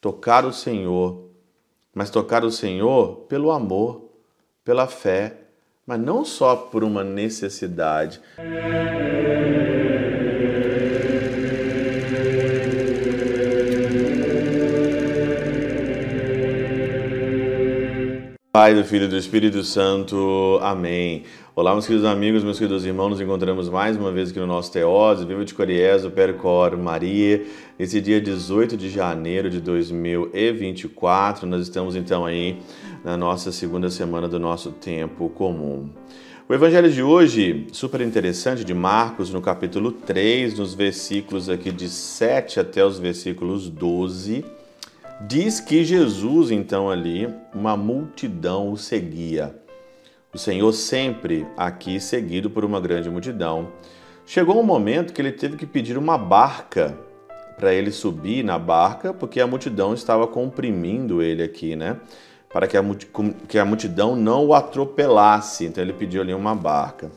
tocar o Senhor, mas tocar o Senhor pelo amor, pela fé, mas não só por uma necessidade. Pai, do Filho e do Espírito Santo. Amém. Olá, meus queridos amigos, meus queridos irmãos, nos encontramos mais uma vez aqui no nosso Teose, Viva de Coriés, o Percor Maria. Esse dia 18 de janeiro de 2024, nós estamos então aí na nossa segunda semana do nosso tempo comum. O evangelho de hoje, super interessante, de Marcos, no capítulo 3, nos versículos aqui de 7 até os versículos 12 Diz que Jesus, então, ali, uma multidão o seguia. O Senhor sempre aqui seguido por uma grande multidão. Chegou um momento que ele teve que pedir uma barca para ele subir na barca, porque a multidão estava comprimindo ele aqui, né? Para que a, que a multidão não o atropelasse. Então ele pediu ali uma barca.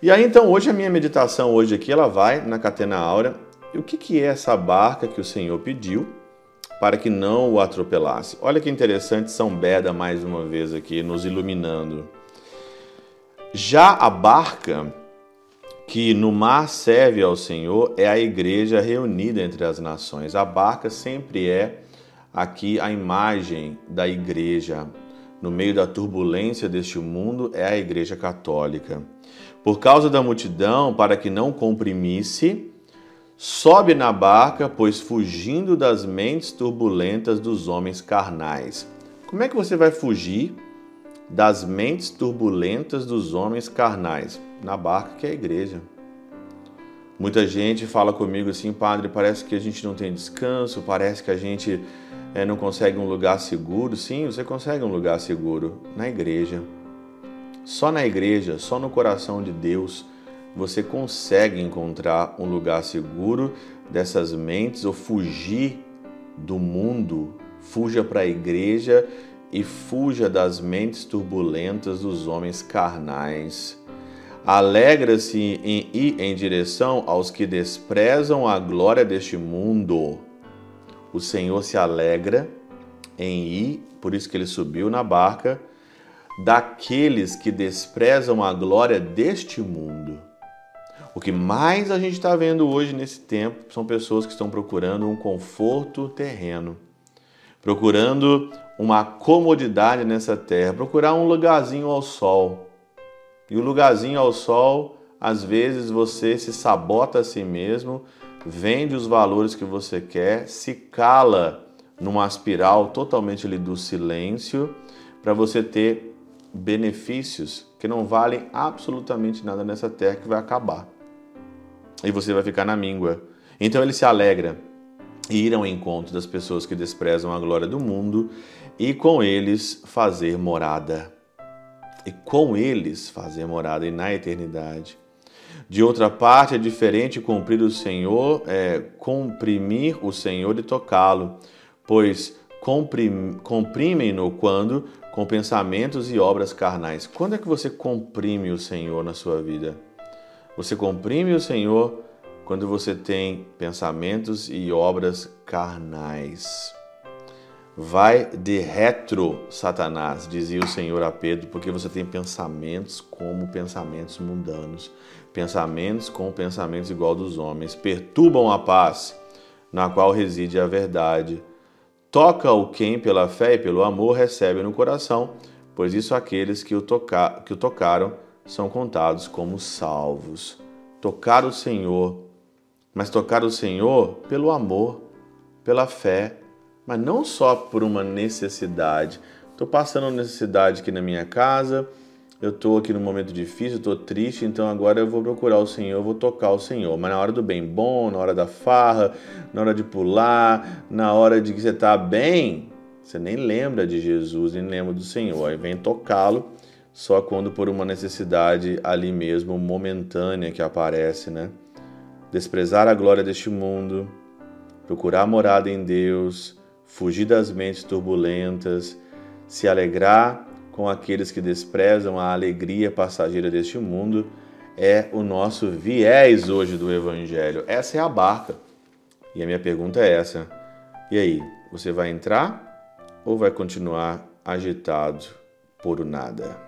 E aí então hoje a minha meditação hoje aqui ela vai na Catena Áurea. E o que, que é essa barca que o Senhor pediu? Para que não o atropelasse. Olha que interessante São Beda mais uma vez aqui nos iluminando. Já a barca que no mar serve ao Senhor é a igreja reunida entre as nações. A barca sempre é aqui a imagem da igreja. No meio da turbulência deste mundo é a igreja católica. Por causa da multidão, para que não comprimisse, Sobe na barca, pois fugindo das mentes turbulentas dos homens carnais. Como é que você vai fugir das mentes turbulentas dos homens carnais? Na barca que é a igreja. Muita gente fala comigo assim, padre, parece que a gente não tem descanso, parece que a gente é, não consegue um lugar seguro. Sim, você consegue um lugar seguro na igreja. Só na igreja, só no coração de Deus você consegue encontrar um lugar seguro dessas mentes ou fugir do mundo, fuja para a igreja e fuja das mentes turbulentas dos homens carnais. Alegra-se em ir em direção aos que desprezam a glória deste mundo. O Senhor se alegra em ir, por isso que ele subiu na barca, daqueles que desprezam a glória deste mundo. O que mais a gente está vendo hoje nesse tempo são pessoas que estão procurando um conforto terreno, procurando uma comodidade nessa terra, procurar um lugarzinho ao sol. E o lugarzinho ao sol, às vezes você se sabota a si mesmo, vende os valores que você quer, se cala numa espiral totalmente ali do silêncio para você ter benefícios que não valem absolutamente nada nessa terra que vai acabar e você vai ficar na míngua. Então ele se alegra e ir ao encontro das pessoas que desprezam a glória do mundo e com eles fazer morada. E com eles fazer morada e na eternidade. De outra parte, é diferente cumprir o Senhor, é, comprimir o Senhor e tocá-lo, pois comprim, comprimem-no quando com pensamentos e obras carnais. Quando é que você comprime o Senhor na sua vida? Você comprime o Senhor quando você tem pensamentos e obras carnais. Vai de retro, Satanás, dizia o Senhor a Pedro, porque você tem pensamentos como pensamentos mundanos, pensamentos com pensamentos igual dos homens, perturbam a paz, na qual reside a verdade. Toca o quem pela fé e pelo amor recebe no coração, pois isso aqueles que o, toca, que o tocaram são contados como salvos. Tocar o Senhor, mas tocar o Senhor pelo amor, pela fé, mas não só por uma necessidade. Estou passando necessidade aqui na minha casa, eu estou aqui num momento difícil, estou triste, então agora eu vou procurar o Senhor, vou tocar o Senhor. Mas na hora do bem bom, na hora da farra, na hora de pular, na hora de que você está bem, você nem lembra de Jesus, nem lembra do Senhor. Aí vem tocá-lo só quando por uma necessidade ali mesmo momentânea que aparece, né? Desprezar a glória deste mundo, procurar morada em Deus, fugir das mentes turbulentas, se alegrar com aqueles que desprezam a alegria passageira deste mundo, é o nosso viés hoje do Evangelho. Essa é a barca. E a minha pergunta é essa: E aí, você vai entrar ou vai continuar agitado por nada?